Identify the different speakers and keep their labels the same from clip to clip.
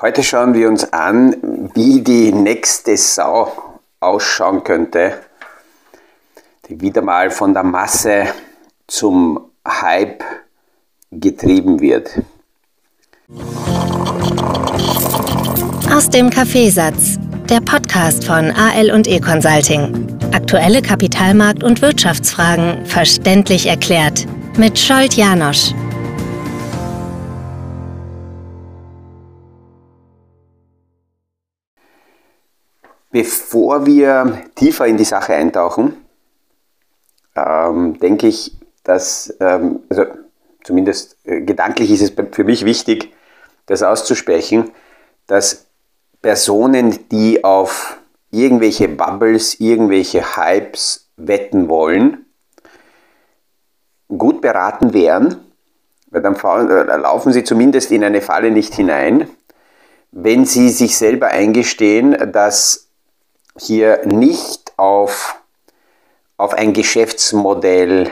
Speaker 1: Heute schauen wir uns an, wie die nächste Sau ausschauen könnte, die wieder mal von der Masse zum Hype getrieben wird.
Speaker 2: Aus dem Kaffeesatz, der Podcast von AL und E Consulting. Aktuelle Kapitalmarkt- und Wirtschaftsfragen verständlich erklärt mit Scholt Janosch.
Speaker 1: Bevor wir tiefer in die Sache eintauchen, ähm, denke ich, dass, ähm, also zumindest äh, gedanklich ist es für mich wichtig, das auszusprechen, dass Personen, die auf irgendwelche Bubbles, irgendwelche Hypes wetten wollen, gut beraten wären, weil dann äh, laufen sie zumindest in eine Falle nicht hinein, wenn sie sich selber eingestehen, dass hier nicht auf, auf ein Geschäftsmodell,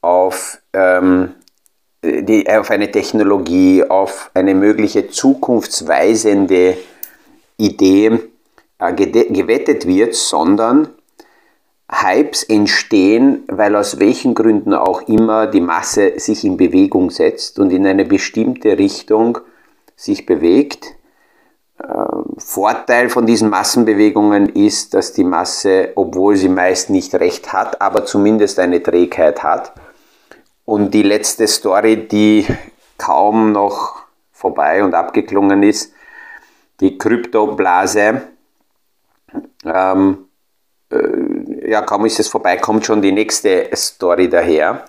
Speaker 1: auf, ähm, die, auf eine Technologie, auf eine mögliche zukunftsweisende Idee äh, gewettet wird, sondern Hypes entstehen, weil aus welchen Gründen auch immer die Masse sich in Bewegung setzt und in eine bestimmte Richtung sich bewegt Vorteil von diesen Massenbewegungen ist, dass die Masse, obwohl sie meist nicht recht hat, aber zumindest eine Trägheit hat. Und die letzte Story, die kaum noch vorbei und abgeklungen ist, die Kryptoblase, ähm, äh, ja, kaum ist es vorbei, kommt schon die nächste Story daher.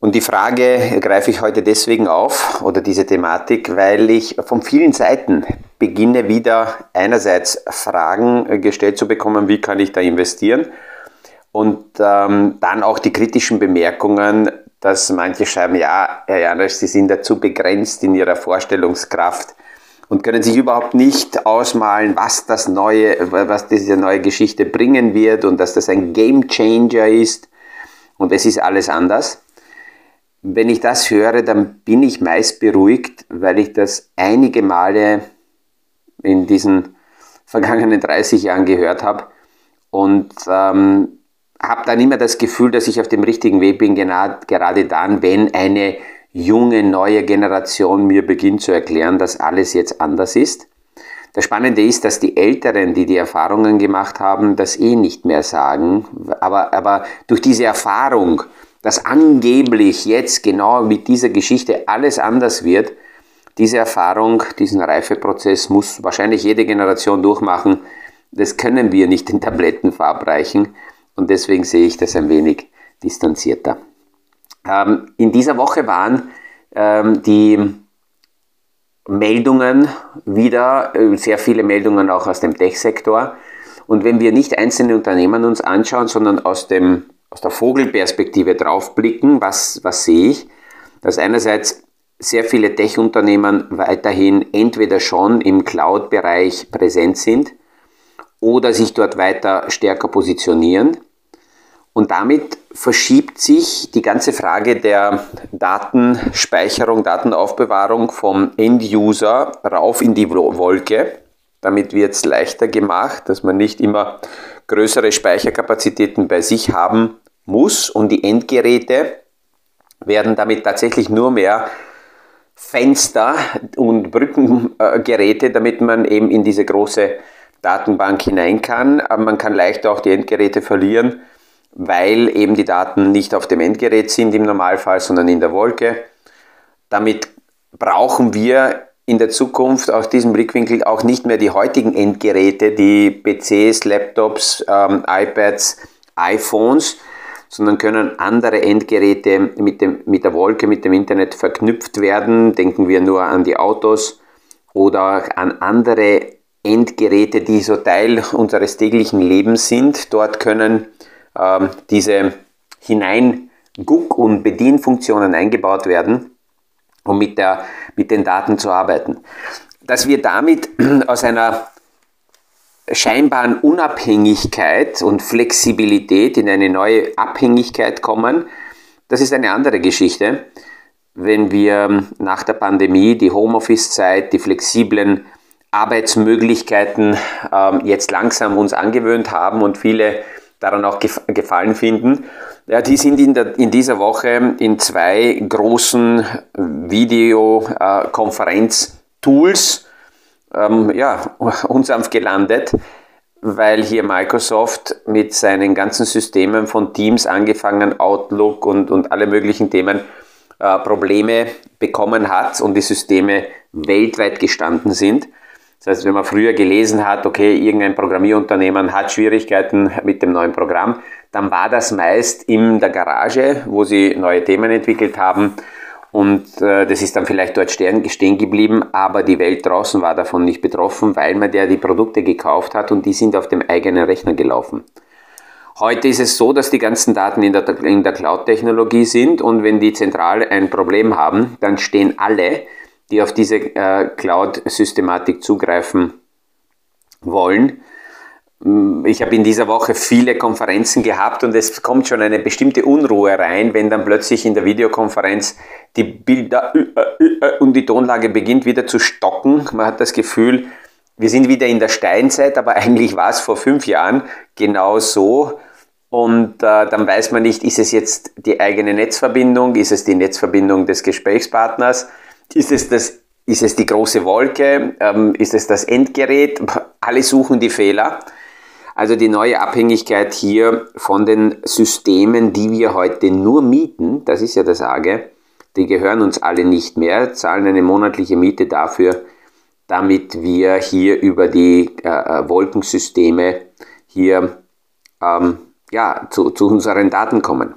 Speaker 1: Und die Frage greife ich heute deswegen auf, oder diese Thematik, weil ich von vielen Seiten beginne wieder einerseits Fragen gestellt zu bekommen, wie kann ich da investieren? Und ähm, dann auch die kritischen Bemerkungen, dass manche schreiben, ja, Herr Janosch, Sie sind dazu begrenzt in Ihrer Vorstellungskraft und können sich überhaupt nicht ausmalen, was das neue, was diese neue Geschichte bringen wird und dass das ein Game Changer ist und es ist alles anders. Wenn ich das höre, dann bin ich meist beruhigt, weil ich das einige Male in diesen vergangenen 30 Jahren gehört habe und ähm, habe dann immer das Gefühl, dass ich auf dem richtigen Weg bin, gerade dann, wenn eine junge, neue Generation mir beginnt zu erklären, dass alles jetzt anders ist. Das Spannende ist, dass die Älteren, die die Erfahrungen gemacht haben, das eh nicht mehr sagen. Aber, aber durch diese Erfahrung dass angeblich jetzt genau mit dieser Geschichte alles anders wird, diese Erfahrung, diesen Reifeprozess muss wahrscheinlich jede Generation durchmachen. Das können wir nicht in Tabletten verabreichen und deswegen sehe ich das ein wenig distanzierter. Ähm, in dieser Woche waren ähm, die Meldungen wieder, äh, sehr viele Meldungen auch aus dem Tech-Sektor. Und wenn wir nicht einzelne Unternehmen uns anschauen, sondern aus dem aus der Vogelperspektive draufblicken, was, was sehe ich? Dass einerseits sehr viele Tech-Unternehmen weiterhin entweder schon im Cloud-Bereich präsent sind oder sich dort weiter stärker positionieren. Und damit verschiebt sich die ganze Frage der Datenspeicherung, Datenaufbewahrung vom End-User rauf in die Wolke. Damit wird es leichter gemacht, dass man nicht immer größere Speicherkapazitäten bei sich haben muss und die Endgeräte werden damit tatsächlich nur mehr Fenster und Brückengeräte, damit man eben in diese große Datenbank hinein kann. Aber man kann leicht auch die Endgeräte verlieren, weil eben die Daten nicht auf dem Endgerät sind im Normalfall, sondern in der Wolke. Damit brauchen wir in der Zukunft aus diesem Blickwinkel auch nicht mehr die heutigen Endgeräte, die PCs, Laptops, ähm, iPads, iPhones, sondern können andere Endgeräte mit, dem, mit der Wolke, mit dem Internet verknüpft werden. Denken wir nur an die Autos oder an andere Endgeräte, die so Teil unseres täglichen Lebens sind. Dort können ähm, diese Hinein-Guck- und Bedienfunktionen eingebaut werden, um mit, der, mit den Daten zu arbeiten. Dass wir damit aus einer scheinbaren Unabhängigkeit und Flexibilität in eine neue Abhängigkeit kommen, das ist eine andere Geschichte. wenn wir nach der Pandemie die Homeoffice-Zeit, die flexiblen Arbeitsmöglichkeiten ähm, jetzt langsam uns angewöhnt haben und viele daran auch gef gefallen finden. Ja, die sind in, der, in dieser Woche in zwei großen Videokonferenz-Tools ähm, ja, unsanft gelandet, weil hier Microsoft mit seinen ganzen Systemen von Teams angefangen, Outlook und, und alle möglichen Themen äh, Probleme bekommen hat und die Systeme weltweit gestanden sind. Das heißt, wenn man früher gelesen hat, okay, irgendein Programmierunternehmen hat Schwierigkeiten mit dem neuen Programm, dann war das meist in der Garage, wo sie neue Themen entwickelt haben. Und äh, das ist dann vielleicht dort stehen, geblieben, aber die Welt draußen war davon nicht betroffen, weil man ja die Produkte gekauft hat und die sind auf dem eigenen Rechner gelaufen. Heute ist es so, dass die ganzen Daten in der, in der Cloud-Technologie sind und wenn die zentral ein Problem haben, dann stehen alle, die auf diese äh, Cloud-Systematik zugreifen wollen. Ich habe in dieser Woche viele Konferenzen gehabt und es kommt schon eine bestimmte Unruhe rein, wenn dann plötzlich in der Videokonferenz die Bilder äh, äh, und die Tonlage beginnt wieder zu stocken. Man hat das Gefühl, wir sind wieder in der Steinzeit, aber eigentlich war es vor fünf Jahren genau so. Und äh, dann weiß man nicht, ist es jetzt die eigene Netzverbindung, ist es die Netzverbindung des Gesprächspartners, ist es, das, ist es die große Wolke, ähm, ist es das Endgerät? Alle suchen die Fehler. Also die neue Abhängigkeit hier von den Systemen, die wir heute nur mieten, das ist ja das Arge, die gehören uns alle nicht mehr, zahlen eine monatliche Miete dafür, damit wir hier über die äh, äh Wolkensysteme hier ähm, ja, zu, zu unseren Daten kommen.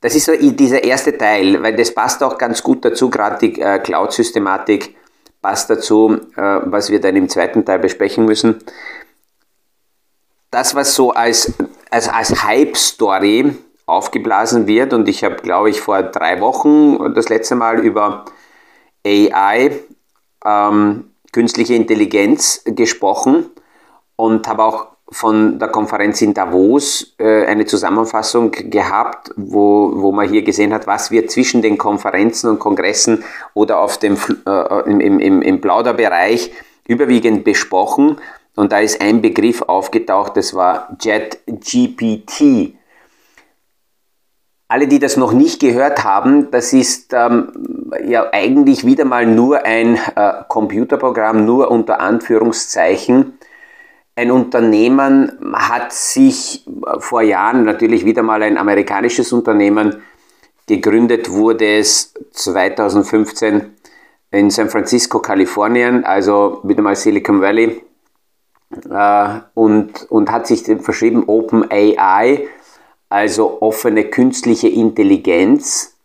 Speaker 1: Das ist so dieser erste Teil, weil das passt auch ganz gut dazu, gerade die äh, Cloud-Systematik passt dazu, äh, was wir dann im zweiten Teil besprechen müssen. Das, was so als, als, als Hype-Story aufgeblasen wird, und ich habe, glaube ich, vor drei Wochen das letzte Mal über AI, ähm, künstliche Intelligenz gesprochen und habe auch von der Konferenz in Davos äh, eine Zusammenfassung gehabt, wo, wo man hier gesehen hat, was wird zwischen den Konferenzen und Kongressen oder auf dem, äh, im, im, im Plauderbereich überwiegend besprochen. Und da ist ein Begriff aufgetaucht, das war JetGPT. Alle, die das noch nicht gehört haben, das ist ähm, ja eigentlich wieder mal nur ein äh, Computerprogramm, nur unter Anführungszeichen, ein Unternehmen hat sich vor Jahren, natürlich wieder mal ein amerikanisches Unternehmen, gegründet wurde es 2015 in San Francisco, Kalifornien, also wieder mal Silicon Valley, äh, und, und hat sich verschrieben Open AI, also offene künstliche Intelligenz,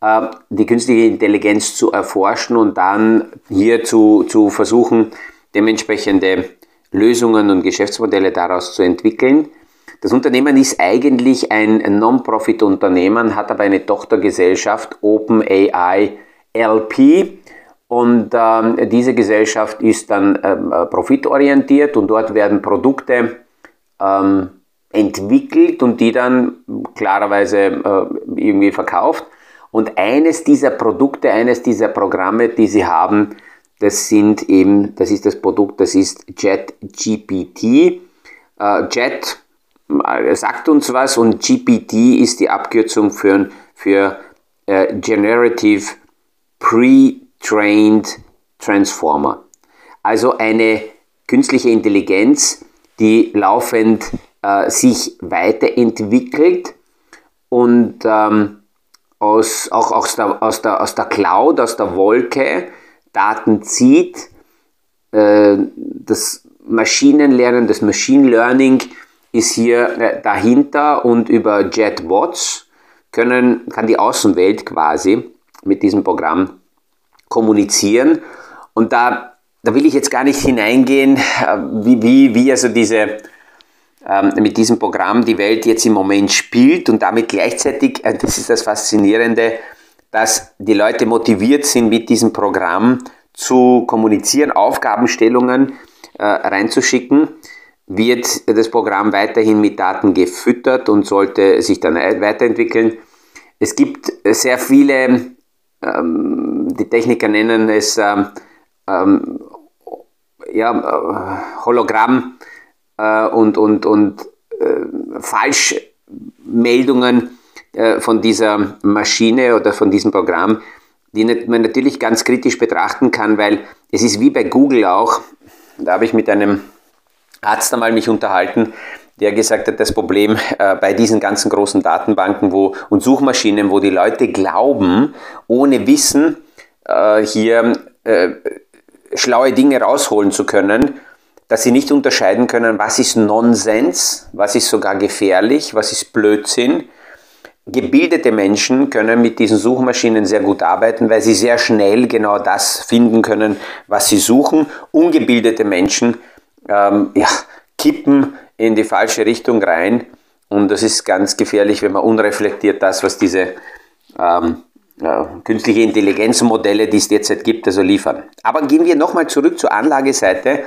Speaker 1: äh, die künstliche Intelligenz zu erforschen und dann hier zu, zu versuchen, dementsprechende Lösungen und Geschäftsmodelle daraus zu entwickeln. Das Unternehmen ist eigentlich ein Non-Profit-Unternehmen, hat aber eine Tochtergesellschaft OpenAI LP und ähm, diese Gesellschaft ist dann ähm, profitorientiert und dort werden Produkte ähm, entwickelt und die dann klarerweise äh, irgendwie verkauft. Und eines dieser Produkte, eines dieser Programme, die sie haben, das sind eben, das ist das Produkt, das ist JetGPT. Äh, Jet äh, sagt uns was und GPT ist die Abkürzung für, für äh, Generative Pre-Trained Transformer. Also eine künstliche Intelligenz, die laufend äh, sich weiterentwickelt und ähm, aus, auch aus der, aus, der, aus der Cloud, aus der Wolke, Daten zieht. Äh, das Maschinenlernen, das Machine Learning ist hier äh, dahinter und über JetBots können, kann die Außenwelt quasi mit diesem Programm kommunizieren. Und da, da will ich jetzt gar nicht hineingehen, äh, wie, wie, wie also diese, ähm, mit diesem Programm die Welt jetzt im Moment spielt und damit gleichzeitig, das ist das Faszinierende, dass die Leute motiviert sind, mit diesem Programm zu kommunizieren, Aufgabenstellungen äh, reinzuschicken, wird das Programm weiterhin mit Daten gefüttert und sollte sich dann weiterentwickeln, es gibt sehr viele, ähm, die Techniker nennen es ähm, ähm, ja, äh, Hologramm äh, und, und, und äh, Falschmeldungen von dieser Maschine oder von diesem Programm, die man natürlich ganz kritisch betrachten kann, weil es ist wie bei Google auch, da habe ich mit einem Arzt einmal mich unterhalten, der gesagt hat, das Problem äh, bei diesen ganzen großen Datenbanken wo, und Suchmaschinen, wo die Leute glauben, ohne Wissen äh, hier äh, schlaue Dinge rausholen zu können, dass sie nicht unterscheiden können, was ist Nonsens, was ist sogar gefährlich, was ist Blödsinn. Gebildete Menschen können mit diesen Suchmaschinen sehr gut arbeiten, weil sie sehr schnell genau das finden können, was sie suchen. Ungebildete Menschen ähm, ja, kippen in die falsche Richtung rein und das ist ganz gefährlich, wenn man unreflektiert das, was diese ähm, äh, künstliche Intelligenzmodelle, die es derzeit gibt, also liefern. Aber gehen wir nochmal zurück zur Anlageseite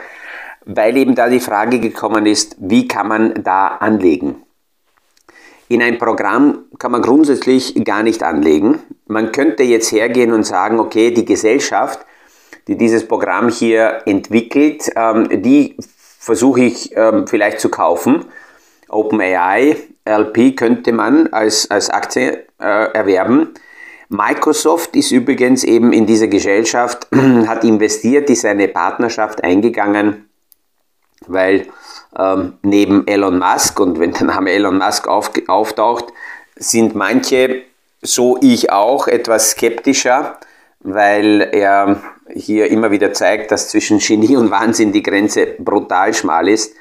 Speaker 1: weil eben da die Frage gekommen ist, wie kann man da anlegen? In ein Programm kann man grundsätzlich gar nicht anlegen. Man könnte jetzt hergehen und sagen, okay, die Gesellschaft, die dieses Programm hier entwickelt, ähm, die versuche ich ähm, vielleicht zu kaufen. OpenAI, LP könnte man als, als Aktie äh, erwerben. Microsoft ist übrigens eben in diese Gesellschaft, hat investiert, ist eine Partnerschaft eingegangen weil ähm, neben Elon Musk und wenn der Name Elon Musk auf, auftaucht, sind manche, so ich auch, etwas skeptischer, weil er hier immer wieder zeigt, dass zwischen Genie und Wahnsinn die Grenze brutal schmal ist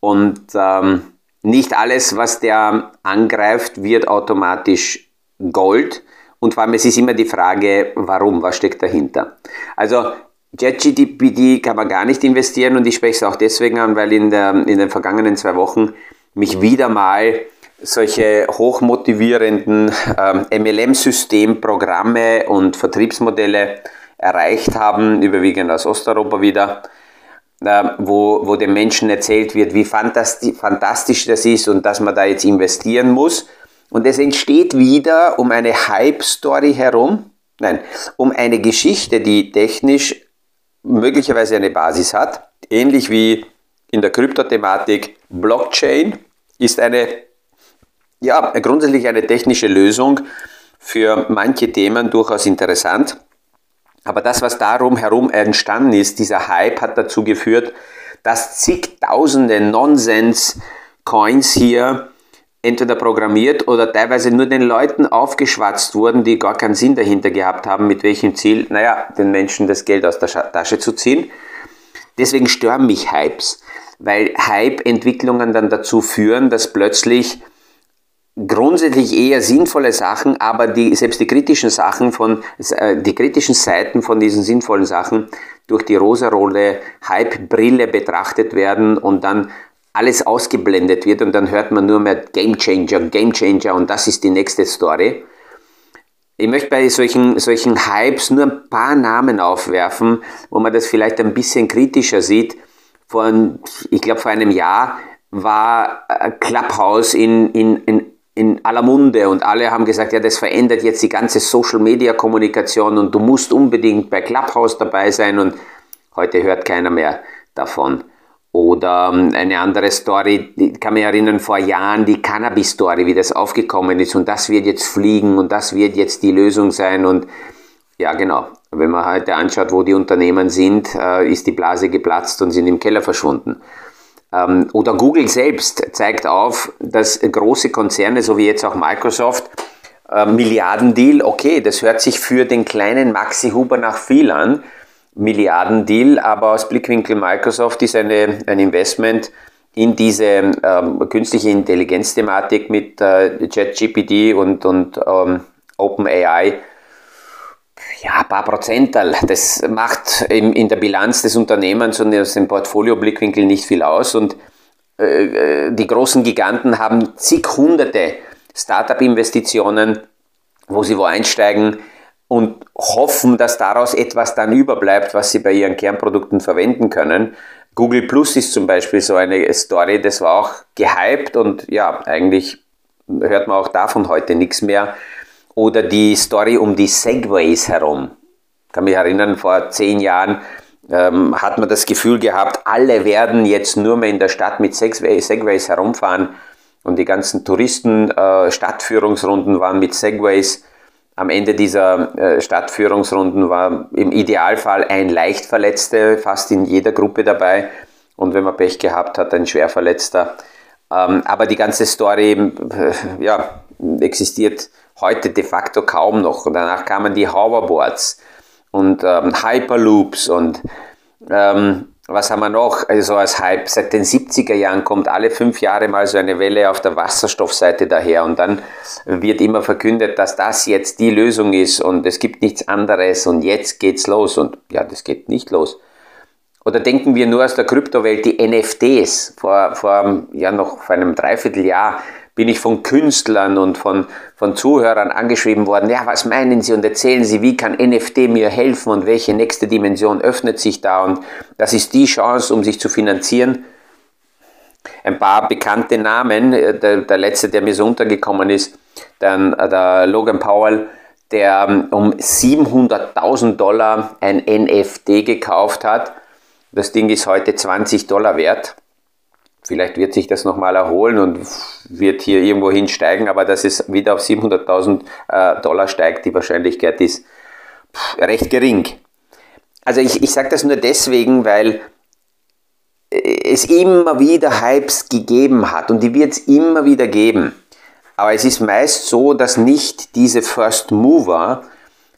Speaker 1: und ähm, nicht alles, was der angreift, wird automatisch Gold. Und vor allem, es ist immer die Frage, warum, was steckt dahinter. Also JetGPT kann man gar nicht investieren und ich spreche es auch deswegen an, weil in, der, in den vergangenen zwei Wochen mich wieder mal solche hochmotivierenden ähm, MLM-Systemprogramme und Vertriebsmodelle erreicht haben, überwiegend aus Osteuropa wieder, äh, wo, wo den Menschen erzählt wird, wie fantasti fantastisch das ist und dass man da jetzt investieren muss. Und es entsteht wieder um eine Hype-Story herum, nein, um eine Geschichte, die technisch möglicherweise eine Basis hat, ähnlich wie in der Kryptothematik. Blockchain ist eine, ja, grundsätzlich eine technische Lösung für manche Themen durchaus interessant. Aber das, was darum herum entstanden ist, dieser Hype hat dazu geführt, dass zigtausende Nonsens-Coins hier entweder programmiert oder teilweise nur den Leuten aufgeschwatzt wurden, die gar keinen Sinn dahinter gehabt haben, mit welchem Ziel, naja, den Menschen das Geld aus der Tasche zu ziehen. Deswegen stören mich Hypes, weil Hype-Entwicklungen dann dazu führen, dass plötzlich grundsätzlich eher sinnvolle Sachen, aber die, selbst die kritischen Sachen von, äh, die kritischen Seiten von diesen sinnvollen Sachen durch die rosarolle Hype-Brille betrachtet werden und dann alles ausgeblendet wird und dann hört man nur mehr Game Changer, Game Changer und das ist die nächste Story. Ich möchte bei solchen, solchen Hypes nur ein paar Namen aufwerfen, wo man das vielleicht ein bisschen kritischer sieht. Vor, ich glaube, vor einem Jahr war Clubhouse in, in, in, in aller Munde und alle haben gesagt, ja, das verändert jetzt die ganze Social-Media-Kommunikation und du musst unbedingt bei Clubhouse dabei sein und heute hört keiner mehr davon. Oder ähm, eine andere Story, ich kann mich erinnern, vor Jahren die Cannabis-Story, wie das aufgekommen ist. Und das wird jetzt fliegen und das wird jetzt die Lösung sein. Und ja genau, wenn man heute anschaut, wo die Unternehmen sind, äh, ist die Blase geplatzt und sind im Keller verschwunden. Ähm, oder Google selbst zeigt auf, dass große Konzerne, so wie jetzt auch Microsoft, äh, Milliardendeal, okay, das hört sich für den kleinen Maxi Huber nach viel an, Milliardendeal, aber aus Blickwinkel Microsoft ist eine, ein Investment in diese ähm, künstliche Intelligenz-Thematik mit äh, und, und ähm, OpenAI ja, ein paar Prozental. Das macht in, in der Bilanz des Unternehmens und aus dem Portfolio-Blickwinkel nicht viel aus. Und äh, äh die großen Giganten haben zig hunderte Startup-Investitionen, wo sie wo einsteigen, und hoffen, dass daraus etwas dann überbleibt, was sie bei ihren Kernprodukten verwenden können. Google Plus ist zum Beispiel so eine Story, das war auch gehypt und ja, eigentlich hört man auch davon heute nichts mehr. oder die Story um die Segways herum. Ich kann mich erinnern, vor zehn Jahren ähm, hat man das Gefühl gehabt, alle werden jetzt nur mehr in der Stadt mit Segways herumfahren und die ganzen Touristen äh, Stadtführungsrunden waren mit Segways. Am Ende dieser äh, Stadtführungsrunden war im Idealfall ein Leichtverletzter fast in jeder Gruppe dabei und wenn man Pech gehabt hat, ein Schwerverletzter. Ähm, aber die ganze Story äh, ja, existiert heute de facto kaum noch. Danach kamen die Hoverboards und ähm, Hyperloops und ähm, was haben wir noch? Also als Hype seit den 70er Jahren kommt alle fünf Jahre mal so eine Welle auf der Wasserstoffseite daher und dann wird immer verkündet, dass das jetzt die Lösung ist und es gibt nichts anderes und jetzt geht's los und ja, das geht nicht los. Oder denken wir nur aus der Kryptowelt die NFTs. Vor, vor ja noch vor einem Dreivierteljahr bin ich von Künstlern und von, von Zuhörern angeschrieben worden, ja, was meinen Sie und erzählen Sie, wie kann NFT mir helfen und welche nächste Dimension öffnet sich da und das ist die Chance, um sich zu finanzieren. Ein paar bekannte Namen, äh, der, der letzte, der mir so untergekommen ist, dann äh, der Logan Powell, der ähm, um 700.000 Dollar ein NFT gekauft hat. Das Ding ist heute 20 Dollar wert. Vielleicht wird sich das nochmal erholen und wird hier irgendwo hinsteigen, aber dass es wieder auf 700.000 äh, Dollar steigt, die Wahrscheinlichkeit ist recht gering. Also ich, ich sage das nur deswegen, weil äh, es immer wieder Hypes gegeben hat und die wird es immer wieder geben. Aber es ist meist so, dass nicht diese First Mover,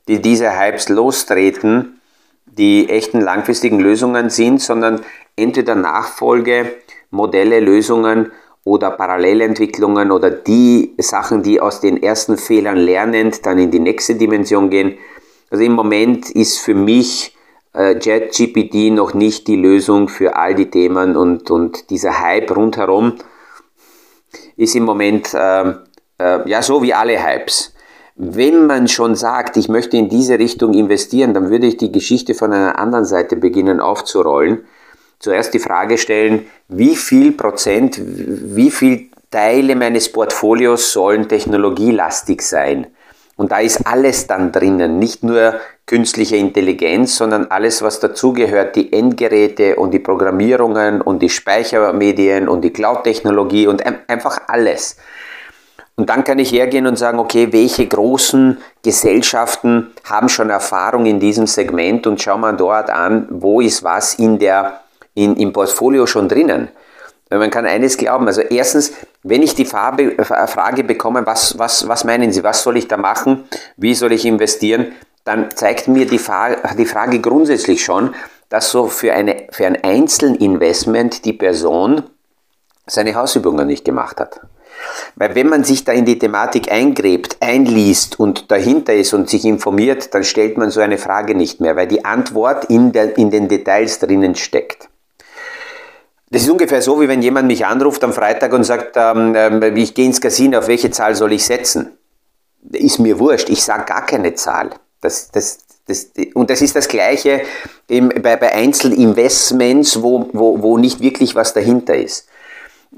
Speaker 1: die diese Hypes lostreten, die echten langfristigen Lösungen sind, sondern entweder Nachfolge Modelle, Lösungen oder Parallelentwicklungen oder die Sachen, die aus den ersten Fehlern lernend dann in die nächste Dimension gehen. Also im Moment ist für mich äh, JetGPT noch nicht die Lösung für all die Themen und, und dieser Hype rundherum ist im Moment äh, äh, ja so wie alle Hypes. Wenn man schon sagt, ich möchte in diese Richtung investieren, dann würde ich die Geschichte von einer anderen Seite beginnen aufzurollen zuerst die Frage stellen, wie viel Prozent, wie viel Teile meines Portfolios sollen technologielastig sein? Und da ist alles dann drinnen, nicht nur künstliche Intelligenz, sondern alles, was dazugehört, die Endgeräte und die Programmierungen und die Speichermedien und die Cloud-Technologie und einfach alles. Und dann kann ich hergehen und sagen, okay, welche großen Gesellschaften haben schon Erfahrung in diesem Segment und schau mal dort an, wo ist was in der in, im Portfolio schon drinnen. Man kann eines glauben, also erstens, wenn ich die Farbe, Frage bekomme, was, was, was meinen Sie, was soll ich da machen, wie soll ich investieren, dann zeigt mir die, die Frage grundsätzlich schon, dass so für, eine, für ein Einzelinvestment die Person seine Hausübungen nicht gemacht hat. Weil wenn man sich da in die Thematik eingräbt, einliest und dahinter ist und sich informiert, dann stellt man so eine Frage nicht mehr, weil die Antwort in, der, in den Details drinnen steckt. Das ist ungefähr so, wie wenn jemand mich anruft am Freitag und sagt, ähm, ähm ich gehe ins Casino, auf welche Zahl soll ich setzen? Ist mir wurscht, ich sage gar keine Zahl. Das, das, das, und das ist das Gleiche bei, bei Einzelinvestments, wo, wo, wo nicht wirklich was dahinter ist.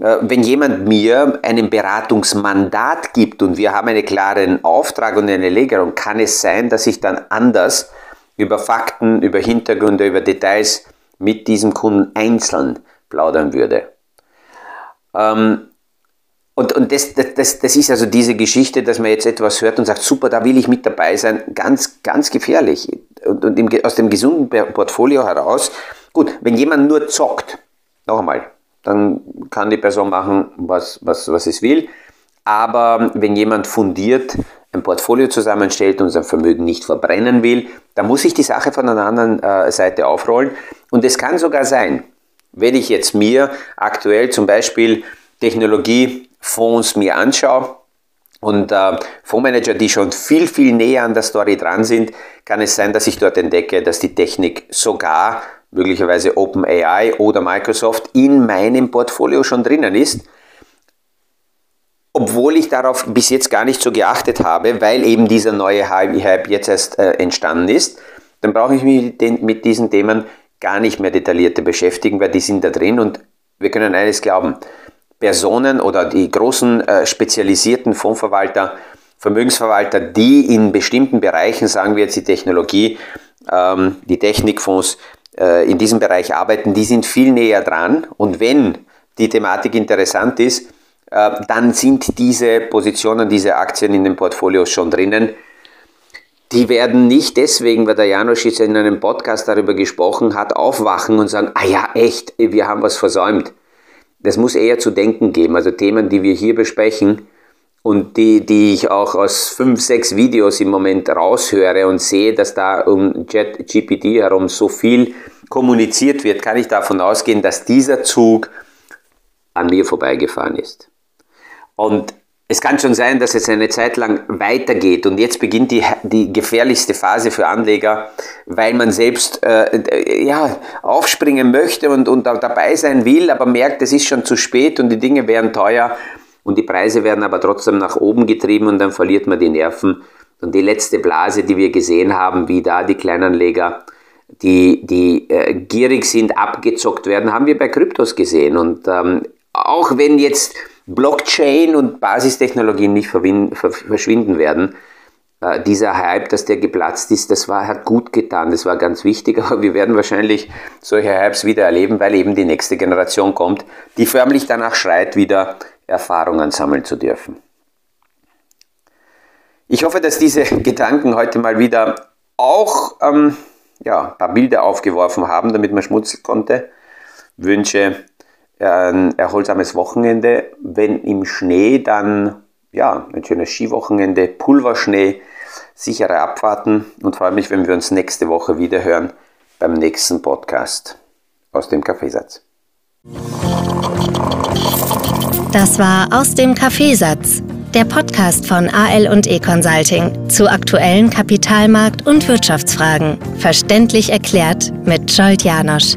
Speaker 1: Äh, wenn jemand mir einen Beratungsmandat gibt und wir haben einen klaren Auftrag und eine Legerung, kann es sein, dass ich dann anders über Fakten, über Hintergründe, über Details mit diesem Kunden einzeln plaudern würde. Ähm, und, und das, das, das ist also diese Geschichte, dass man jetzt etwas hört und sagt, super, da will ich mit dabei sein, ganz, ganz gefährlich. Und, und im, aus dem gesunden Portfolio heraus, gut, wenn jemand nur zockt, noch einmal, dann kann die Person machen, was, was, was es will. Aber wenn jemand fundiert ein Portfolio zusammenstellt und sein Vermögen nicht verbrennen will, dann muss ich die Sache von einer anderen äh, Seite aufrollen. Und es kann sogar sein, wenn ich jetzt mir aktuell zum Beispiel Technologiefonds mir anschaue und äh, Fondsmanager, die schon viel, viel näher an der Story dran sind, kann es sein, dass ich dort entdecke, dass die Technik sogar möglicherweise OpenAI oder Microsoft in meinem Portfolio schon drinnen ist, obwohl ich darauf bis jetzt gar nicht so geachtet habe, weil eben dieser neue Hype jetzt erst äh, entstanden ist, dann brauche ich mich mit diesen Themen gar nicht mehr detaillierte beschäftigen, weil die sind da drin und wir können eines glauben, Personen oder die großen äh, spezialisierten Fondsverwalter Vermögensverwalter, die in bestimmten Bereichen, sagen wir jetzt die Technologie, ähm, die Technikfonds äh, in diesem Bereich arbeiten, die sind viel näher dran. Und wenn die Thematik interessant ist, äh, dann sind diese Positionen, diese Aktien in den Portfolios schon drinnen. Die werden nicht deswegen, weil der Janusz jetzt in einem Podcast darüber gesprochen hat, aufwachen und sagen, ah ja, echt, wir haben was versäumt. Das muss eher zu denken geben. Also Themen, die wir hier besprechen, und die, die ich auch aus fünf, sechs Videos im Moment raushöre und sehe, dass da um JetGPT herum so viel kommuniziert wird, kann ich davon ausgehen, dass dieser Zug an mir vorbeigefahren ist. Und es kann schon sein, dass es eine Zeit lang weitergeht und jetzt beginnt die, die gefährlichste Phase für Anleger, weil man selbst äh, ja, aufspringen möchte und, und dabei sein will, aber merkt, es ist schon zu spät und die Dinge wären teuer und die Preise werden aber trotzdem nach oben getrieben und dann verliert man die Nerven. Und die letzte Blase, die wir gesehen haben, wie da die Kleinanleger, die, die äh, gierig sind, abgezockt werden, haben wir bei Kryptos gesehen. Und ähm, auch wenn jetzt Blockchain und Basistechnologien nicht verschwinden werden, äh, dieser Hype, dass der geplatzt ist, das war, hat gut getan, das war ganz wichtig, aber wir werden wahrscheinlich solche Hypes wieder erleben, weil eben die nächste Generation kommt, die förmlich danach schreit, wieder Erfahrungen sammeln zu dürfen. Ich hoffe, dass diese Gedanken heute mal wieder auch ähm, ja, ein paar Bilder aufgeworfen haben, damit man schmutzeln konnte. Wünsche ein erholsames Wochenende. Wenn im Schnee, dann ja, ein schönes Skiwochenende, Pulverschnee, sichere Abfahrten und freue mich, wenn wir uns nächste Woche wieder hören beim nächsten Podcast aus dem Kaffeesatz.
Speaker 2: Das war aus dem Kaffeesatz, der Podcast von AL und E Consulting zu aktuellen Kapitalmarkt- und Wirtschaftsfragen. Verständlich erklärt mit Scholt Janosch.